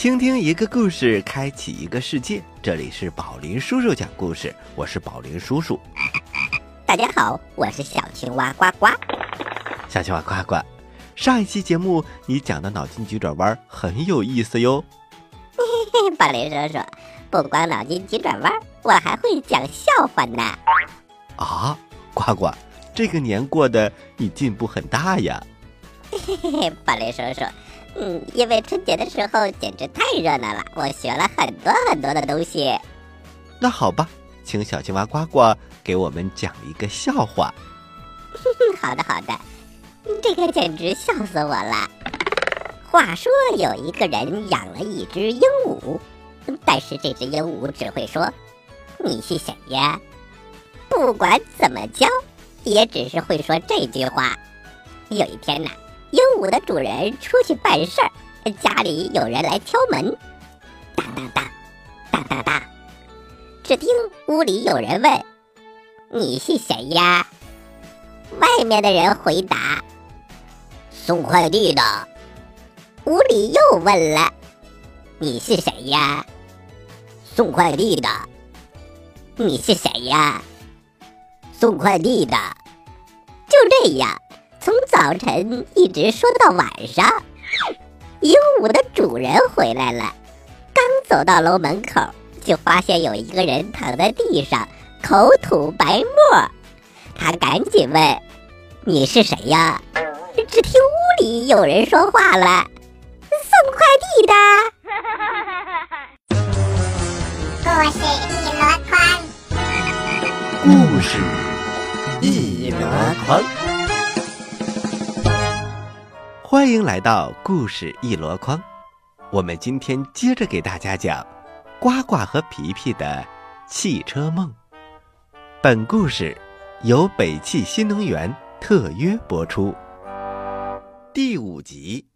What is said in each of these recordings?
倾听一个故事，开启一个世界。这里是宝林叔叔讲故事，我是宝林叔叔。大家好，我是小青蛙呱呱。小青蛙呱呱，上一期节目你讲的脑筋急转弯很有意思哟。嘿嘿，宝林叔叔，不光脑筋急转弯，我还会讲笑话呢。啊，呱呱，这个年过的你进步很大呀。嘿嘿嘿，宝林叔叔。嗯，因为春节的时候简直太热闹了，我学了很多很多的东西。那好吧，请小青蛙呱呱给我们讲一个笑话。好的好的，这个简直笑死我了。话说有一个人养了一只鹦鹉，但是这只鹦鹉只会说：“你是谁呀？”不管怎么教，也只是会说这句话。有一天呢。鹦鹉的主人出去办事儿，家里有人来敲门，当当当，当当当。只听屋里有人问：“你是谁呀？”外面的人回答：“送快递的。”屋里又问了：“你是谁呀？”送快递的。你是谁呀？送快递的。就这样。从早晨一直说到晚上，鹦鹉的主人回来了。刚走到楼门口，就发现有一个人躺在地上，口吐白沫。他赶紧问：“你是谁呀？”只听屋里有人说话了：“送快递的。”故事一箩筐，故事一箩筐。欢迎来到故事一箩筐，我们今天接着给大家讲呱呱和皮皮的汽车梦。本故事由北汽新能源特约播出。第五集：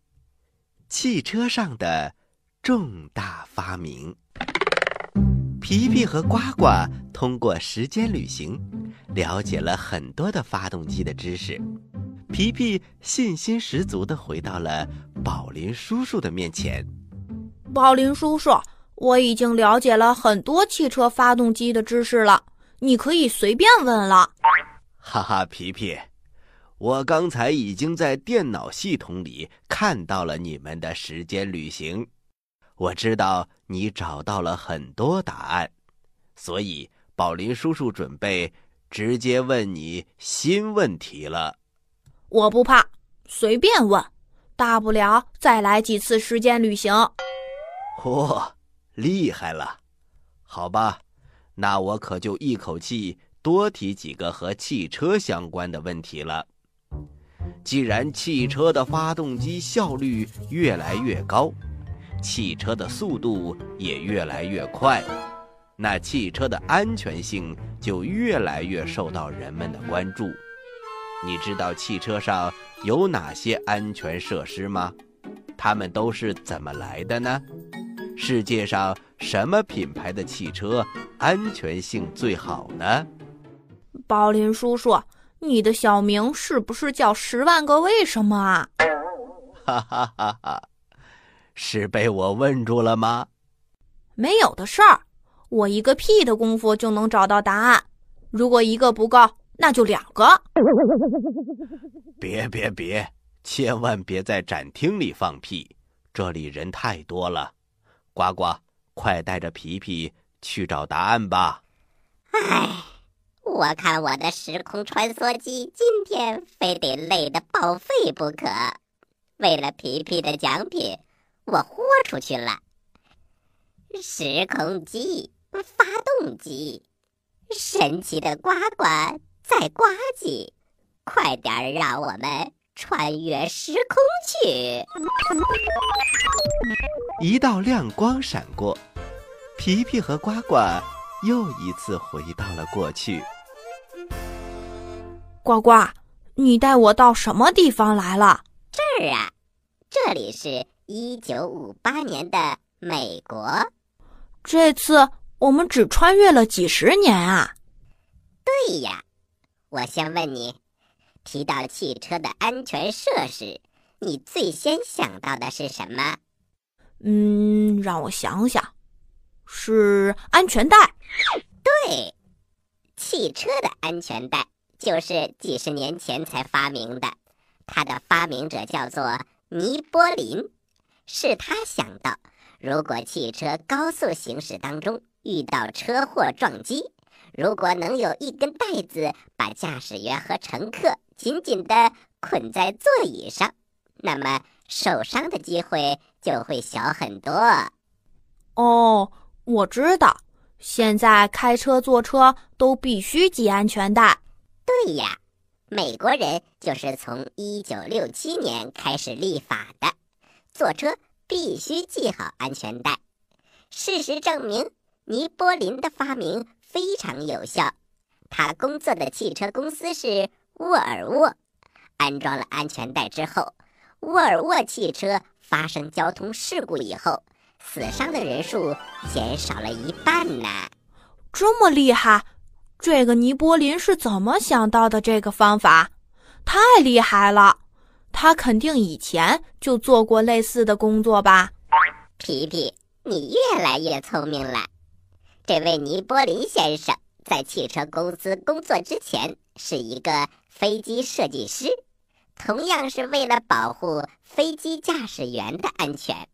汽车上的重大发明。皮皮和呱呱通过时间旅行，了解了很多的发动机的知识。皮皮信心十足的回到了宝林叔叔的面前。宝林叔叔，我已经了解了很多汽车发动机的知识了，你可以随便问了。哈哈，皮皮，我刚才已经在电脑系统里看到了你们的时间旅行，我知道你找到了很多答案，所以宝林叔叔准备直接问你新问题了。我不怕，随便问，大不了再来几次时间旅行。嚯，厉害了！好吧，那我可就一口气多提几个和汽车相关的问题了。既然汽车的发动机效率越来越高，汽车的速度也越来越快，那汽车的安全性就越来越受到人们的关注。你知道汽车上有哪些安全设施吗？它们都是怎么来的呢？世界上什么品牌的汽车安全性最好呢？宝林叔叔，你的小名是不是叫十万个为什么啊？哈哈哈哈！是被我问住了吗？没有的事儿，我一个屁的功夫就能找到答案。如果一个不够。那就两个。别别别，千万别在展厅里放屁，这里人太多了。呱呱，快带着皮皮去找答案吧。唉，我看我的时空穿梭机今天非得累得报废不可。为了皮皮的奖品，我豁出去了。时空机，发动机，神奇的呱呱。在呱唧，快点儿让我们穿越时空去！一道亮光闪过，皮皮和呱呱又一次回到了过去。呱呱，你带我到什么地方来了？这儿啊，这里是一九五八年的美国。这次我们只穿越了几十年啊！对呀。我先问你，提到汽车的安全设施，你最先想到的是什么？嗯，让我想想，是安全带。对，汽车的安全带就是几十年前才发明的，它的发明者叫做尼波林，是他想到，如果汽车高速行驶当中遇到车祸撞击，如果能有一根带子把驾驶员和乘客紧紧地捆在座椅上，那么受伤的机会就会小很多。哦，我知道，现在开车坐车都必须系安全带。对呀，美国人就是从一九六七年开始立法的，坐车必须系好安全带。事实证明，尼波林的发明非常有效。他工作的汽车公司是沃尔沃，安装了安全带之后，沃尔沃汽车发生交通事故以后，死伤的人数减少了一半呢。这么厉害！这个尼波林是怎么想到的这个方法？太厉害了！他肯定以前就做过类似的工作吧？皮皮，你越来越聪明了。这位尼波林先生在汽车公司工作之前是一个飞机设计师，同样是为了保护飞机驾驶员的安全。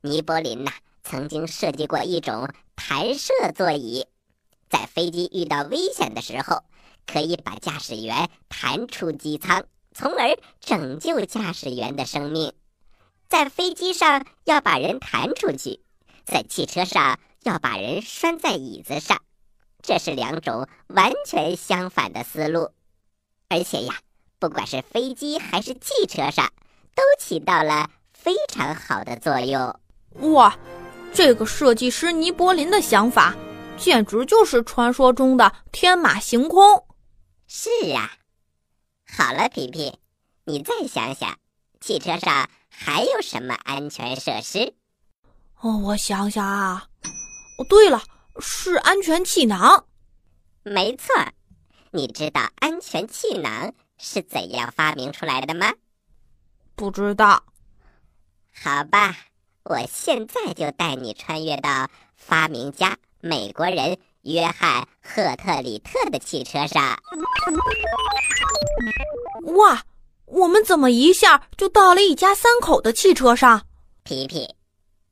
尼波林呐，曾经设计过一种弹射座椅。在飞机遇到危险的时候，可以把驾驶员弹出机舱，从而拯救驾驶员的生命。在飞机上要把人弹出去，在汽车上要把人拴在椅子上，这是两种完全相反的思路。而且呀，不管是飞机还是汽车上，都起到了非常好的作用。哇，这个设计师尼柏林的想法！简直就是传说中的天马行空。是啊，好了，皮皮，你再想想，汽车上还有什么安全设施？哦，我想想啊，哦，对了，是安全气囊。没错，你知道安全气囊是怎样发明出来的吗？不知道。好吧，我现在就带你穿越到发明家。美国人约翰·赫特里特的汽车上，哇！我们怎么一下就到了一家三口的汽车上？皮皮，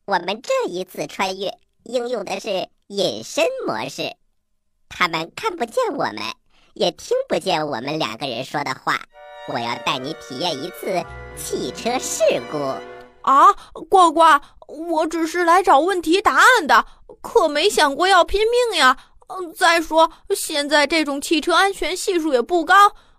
我们这一次穿越应用的是隐身模式，他们看不见我们，也听不见我们两个人说的话。我要带你体验一次汽车事故。啊，呱呱，我只是来找问题答案的。可没想过要拼命呀！嗯，再说现在这种汽车安全系数也不高。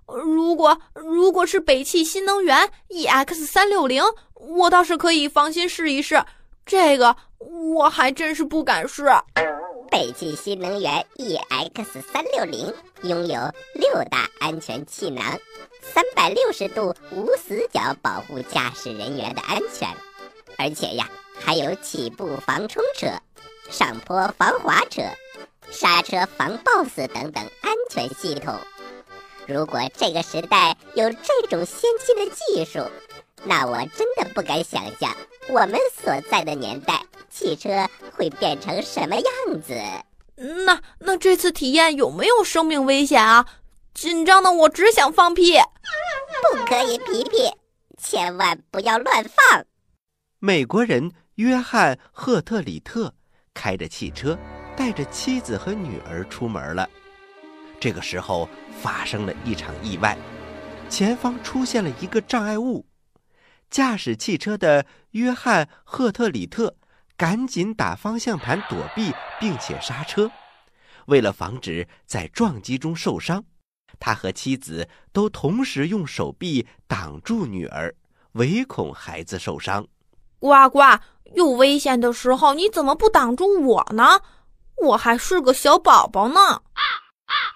如果如果是北汽新能源 EX 三六零，我倒是可以放心试一试。这个我还真是不敢试。北汽新能源 EX 三六零拥有六大安全气囊，三百六十度无死角保护驾驶人员的安全，而且呀，还有起步防冲车。上坡防滑车、刹车防抱死等等安全系统。如果这个时代有这种先进的技术，那我真的不敢想象我们所在的年代汽车会变成什么样子。那那这次体验有没有生命危险啊？紧张的我只想放屁。不可以，皮皮，千万不要乱放。美国人约翰·赫特里特。开着汽车，带着妻子和女儿出门了。这个时候发生了一场意外，前方出现了一个障碍物。驾驶汽车的约翰·赫特里特赶紧打方向盘躲避，并且刹车。为了防止在撞击中受伤，他和妻子都同时用手臂挡住女儿，唯恐孩子受伤。呱呱。有危险的时候，你怎么不挡住我呢？我还是个小宝宝呢。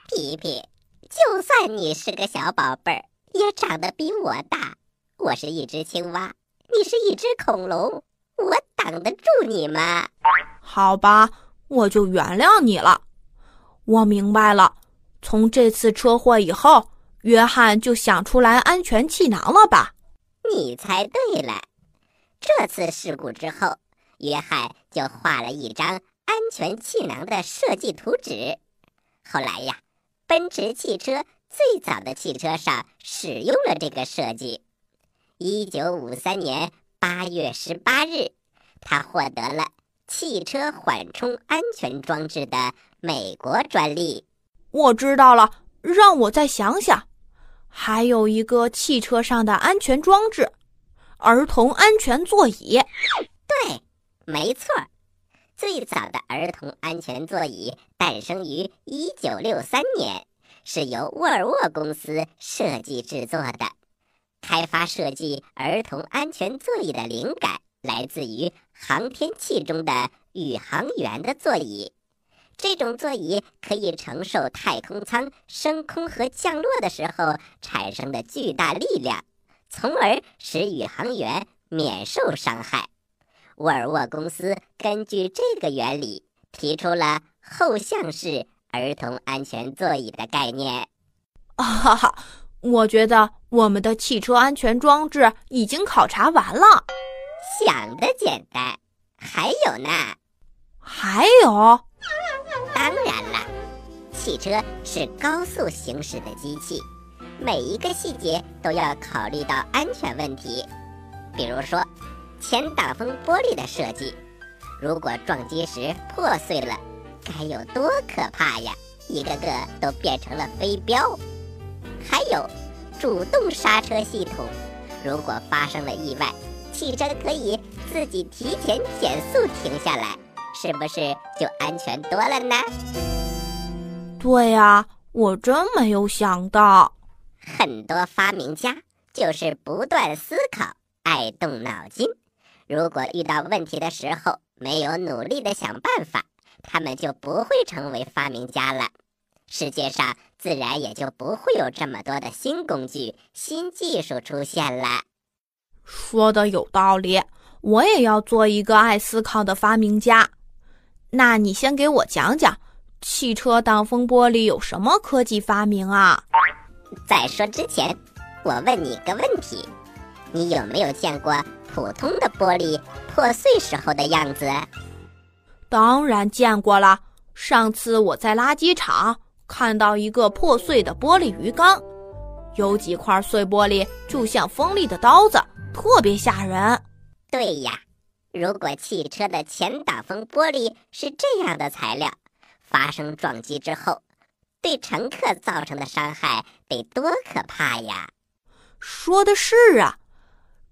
皮皮，就算你是个小宝贝儿，也长得比我大。我是一只青蛙，你是一只恐龙，我挡得住你吗？好吧，我就原谅你了。我明白了，从这次车祸以后，约翰就想出来安全气囊了吧？你猜对了。这次事故之后，约翰就画了一张安全气囊的设计图纸。后来呀，奔驰汽车最早的汽车上使用了这个设计。一九五三年八月十八日，他获得了汽车缓冲安全装置的美国专利。我知道了，让我再想想。还有一个汽车上的安全装置——儿童安全座椅。对，没错。最早的儿童安全座椅诞生于一九六三年，是由沃尔沃公司设计制作的。开发设计儿童安全座椅的灵感来自于航天器中的宇航员的座椅。这种座椅可以承受太空舱升空和降落的时候产生的巨大力量，从而使宇航员免受伤害。沃尔沃公司根据这个原理，提出了后向式儿童安全座椅的概念。啊哈哈！我觉得我们的汽车安全装置已经考察完了。想的简单，还有呢？还有？当然了，汽车是高速行驶的机器，每一个细节都要考虑到安全问题，比如说。前挡风玻璃的设计，如果撞击时破碎了，该有多可怕呀！一个个都变成了飞镖。还有主动刹车系统，如果发生了意外，汽车可以自己提前减速停下来，是不是就安全多了呢？对呀，我真没有想到。很多发明家就是不断思考，爱动脑筋。如果遇到问题的时候没有努力的想办法，他们就不会成为发明家了。世界上自然也就不会有这么多的新工具、新技术出现了。说的有道理，我也要做一个爱思考的发明家。那你先给我讲讲，汽车挡风玻璃有什么科技发明啊？在说之前，我问你个问题：你有没有见过？普通的玻璃破碎时候的样子，当然见过了。上次我在垃圾场看到一个破碎的玻璃鱼缸，有几块碎玻璃就像锋利的刀子，特别吓人。对呀，如果汽车的前挡风玻璃是这样的材料，发生撞击之后，对乘客造成的伤害得多可怕呀！说的是啊。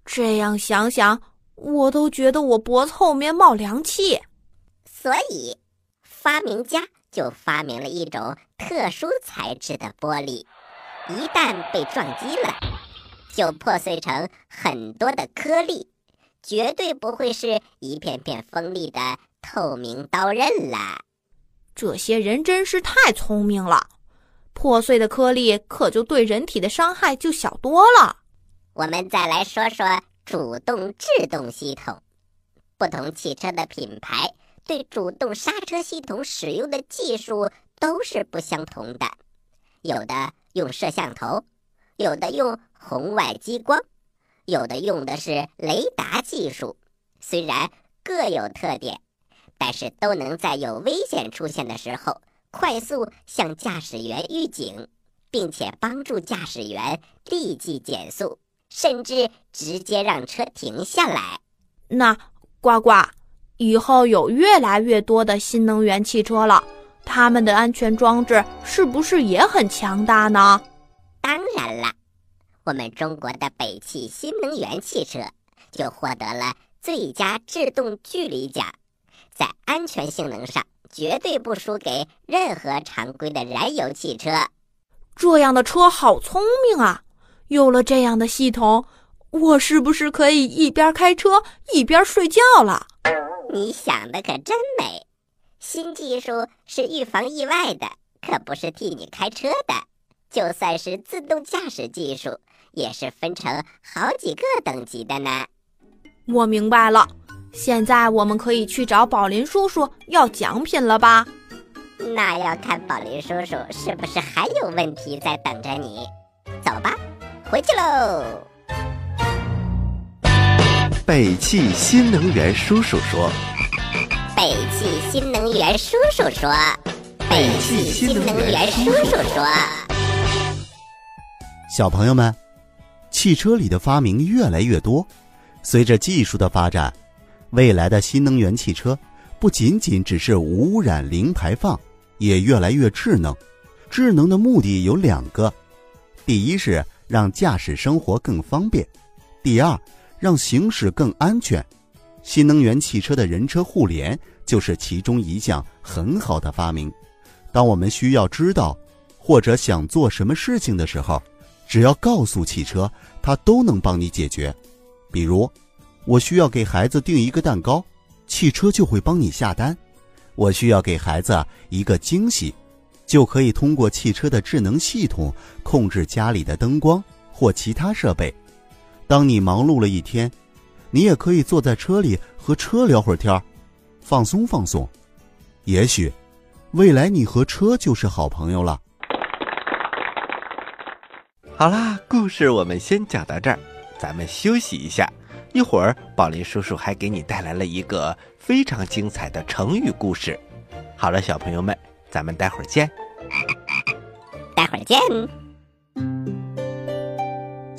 这样想想，我都觉得我脖子后面冒凉气。所以，发明家就发明了一种特殊材质的玻璃，一旦被撞击了，就破碎成很多的颗粒，绝对不会是一片片锋利的透明刀刃啦。这些人真是太聪明了，破碎的颗粒可就对人体的伤害就小多了。我们再来说说主动制动系统。不同汽车的品牌对主动刹车系统使用的技术都是不相同的，有的用摄像头，有的用红外激光，有的用的是雷达技术。虽然各有特点，但是都能在有危险出现的时候快速向驾驶员预警，并且帮助驾驶员立即减速。甚至直接让车停下来。那呱呱，以后有越来越多的新能源汽车了，他们的安全装置是不是也很强大呢？当然了，我们中国的北汽新能源汽车就获得了最佳制动距离奖，在安全性能上绝对不输给任何常规的燃油汽车。这样的车好聪明啊！有了这样的系统，我是不是可以一边开车一边睡觉了？你想的可真美！新技术是预防意外的，可不是替你开车的。就算是自动驾驶技术，也是分成好几个等级的呢。我明白了，现在我们可以去找宝林叔叔要奖品了吧？那要看宝林叔叔是不是还有问题在等着你。走吧。回去喽。北汽新能源叔叔说：“北汽新能源叔叔说：“北汽新能源叔叔说。”小朋友们，汽车里的发明越来越多，随着技术的发展，未来的新能源汽车不仅仅只是无污染、零排放，也越来越智能。智能的目的有两个：第一是让驾驶生活更方便；第二，让行驶更安全。新能源汽车的人车互联就是其中一项很好的发明。当我们需要知道或者想做什么事情的时候，只要告诉汽车，它都能帮你解决。比如，我需要给孩子订一个蛋糕，汽车就会帮你下单；我需要给孩子一个惊喜，就可以通过汽车的智能系统控制家里的灯光或其他设备。当你忙碌了一天，你也可以坐在车里和车聊会儿天儿，放松放松。也许，未来你和车就是好朋友了。好啦，故事我们先讲到这儿，咱们休息一下。一会儿，宝林叔叔还给你带来了一个非常精彩的成语故事。好了，小朋友们，咱们待会儿见。待会儿见。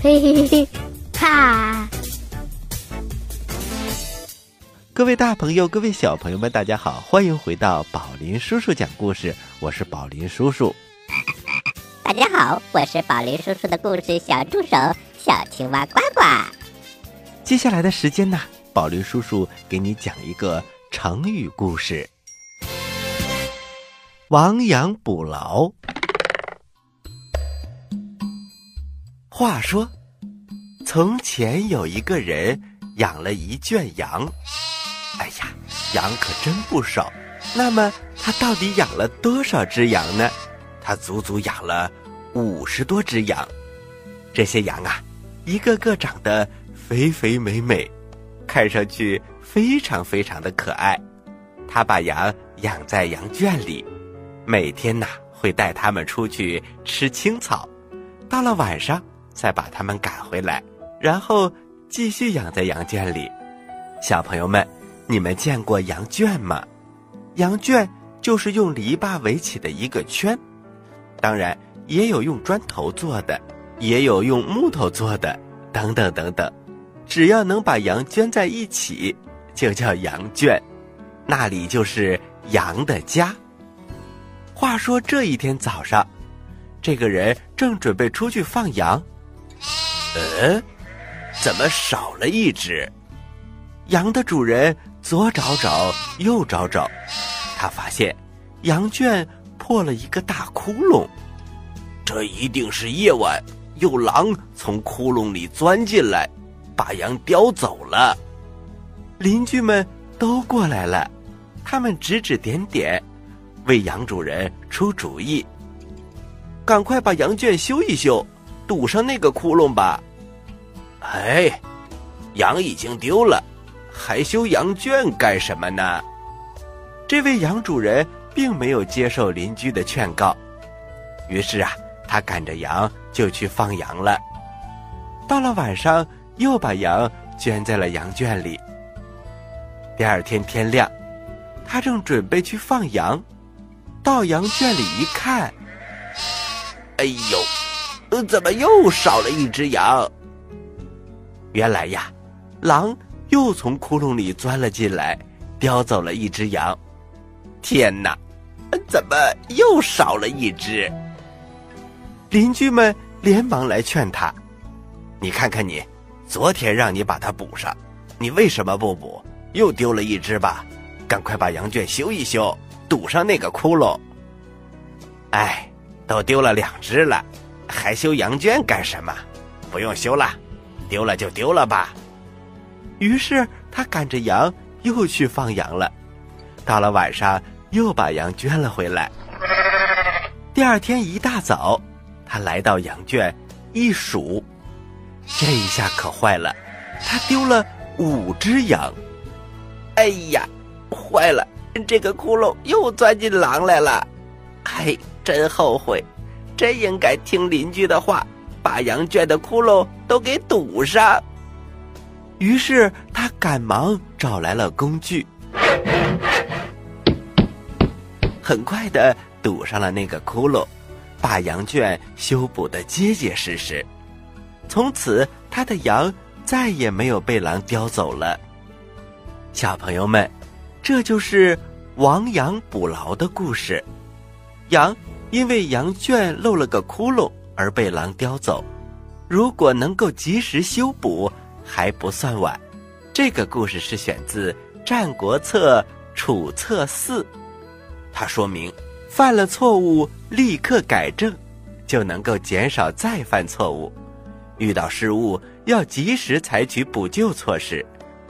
嘿嘿嘿，哈！各位大朋友，各位小朋友们，大家好，欢迎回到宝林叔叔讲故事，我是宝林叔叔。大家好，我是宝林叔叔的故事小助手小青蛙呱呱。接下来的时间呢，宝林叔叔给你讲一个成语故事：亡羊补牢。话说，从前有一个人养了一圈羊，哎呀，羊可真不少。那么他到底养了多少只羊呢？他足足养了五十多只羊，这些羊啊，一个个长得肥肥美美，看上去非常非常的可爱。他把羊养在羊圈里，每天呐会带它们出去吃青草，到了晚上再把它们赶回来，然后继续养在羊圈里。小朋友们，你们见过羊圈吗？羊圈就是用篱笆围起的一个圈，当然也有用砖头做的，也有用木头做的，等等等等。只要能把羊圈在一起，就叫羊圈，那里就是羊的家。话说这一天早上，这个人正准备出去放羊，嗯，怎么少了一只？羊的主人左找找，右找找。他发现羊圈破了一个大窟窿，这一定是夜晚有狼从窟窿里钻进来，把羊叼走了。邻居们都过来了，他们指指点点，为羊主人出主意：赶快把羊圈修一修，堵上那个窟窿吧。哎，羊已经丢了，还修羊圈干什么呢？这位羊主人并没有接受邻居的劝告，于是啊，他赶着羊就去放羊了。到了晚上，又把羊圈在了羊圈里。第二天天亮，他正准备去放羊，到羊圈里一看，哎呦，怎么又少了一只羊？原来呀，狼又从窟窿里钻了进来，叼走了一只羊。天哪，怎么又少了一只？邻居们连忙来劝他：“你看看你，昨天让你把它补上，你为什么不补？又丢了一只吧？赶快把羊圈修一修，堵上那个窟窿。”哎，都丢了两只了，还修羊圈干什么？不用修了，丢了就丢了吧。于是他赶着羊又去放羊了。到了晚上，又把羊圈了回来。第二天一大早。他来到羊圈，一数，这一下可坏了，他丢了五只羊。哎呀，坏了，这个窟窿又钻进狼来了。哎，真后悔，真应该听邻居的话，把羊圈的窟窿都给堵上。于是他赶忙找来了工具，很快的堵上了那个窟窿。把羊圈修补得结结实实，从此他的羊再也没有被狼叼走了。小朋友们，这就是亡羊补牢的故事。羊因为羊圈漏了个窟窿而被狼叼走，如果能够及时修补，还不算晚。这个故事是选自《战国策·楚策四》，它说明。犯了错误，立刻改正，就能够减少再犯错误。遇到失误，要及时采取补救措施，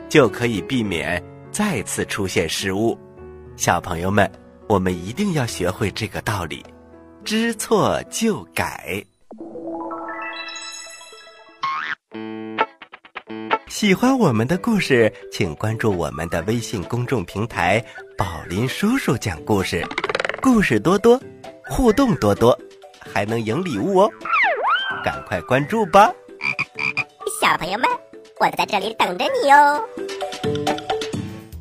就可以避免再次出现失误。小朋友们，我们一定要学会这个道理：知错就改。喜欢我们的故事，请关注我们的微信公众平台“宝林叔叔讲故事”。故事多多，互动多多，还能赢礼物哦！赶快关注吧，小朋友们，我在这里等着你哦。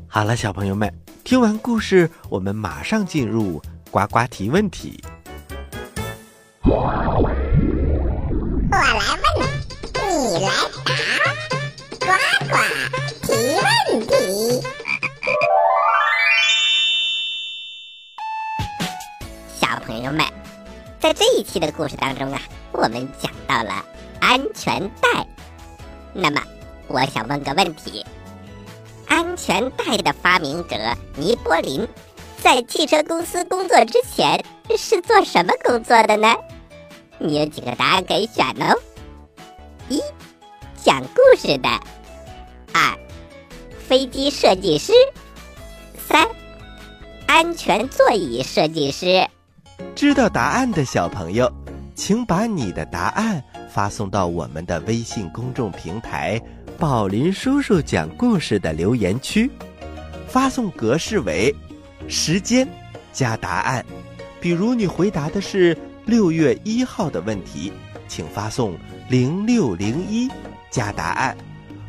好了，小朋友们，听完故事，我们马上进入呱呱提问题。我来问，你来答，呱呱提问题。小朋友们，在这一期的故事当中啊，我们讲到了安全带。那么，我想问个问题：安全带的发明者尼波林，在汽车公司工作之前是做什么工作的呢？你有几个答案可以选呢：一、讲故事的；二、飞机设计师；三、安全座椅设计师。知道答案的小朋友，请把你的答案发送到我们的微信公众平台“宝林叔叔讲故事”的留言区，发送格式为时间加答案。比如你回答的是六月一号的问题，请发送零六零一加答案。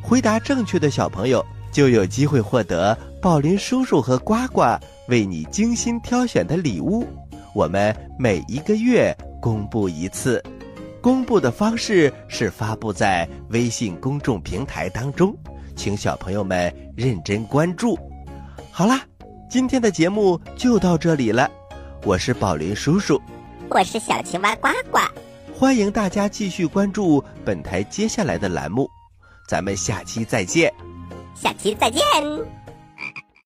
回答正确的小朋友就有机会获得宝林叔叔和呱呱为你精心挑选的礼物。我们每一个月公布一次，公布的方式是发布在微信公众平台当中，请小朋友们认真关注。好啦，今天的节目就到这里了，我是宝林叔叔，我是小青蛙呱呱，欢迎大家继续关注本台接下来的栏目，咱们下期再见，下期再见。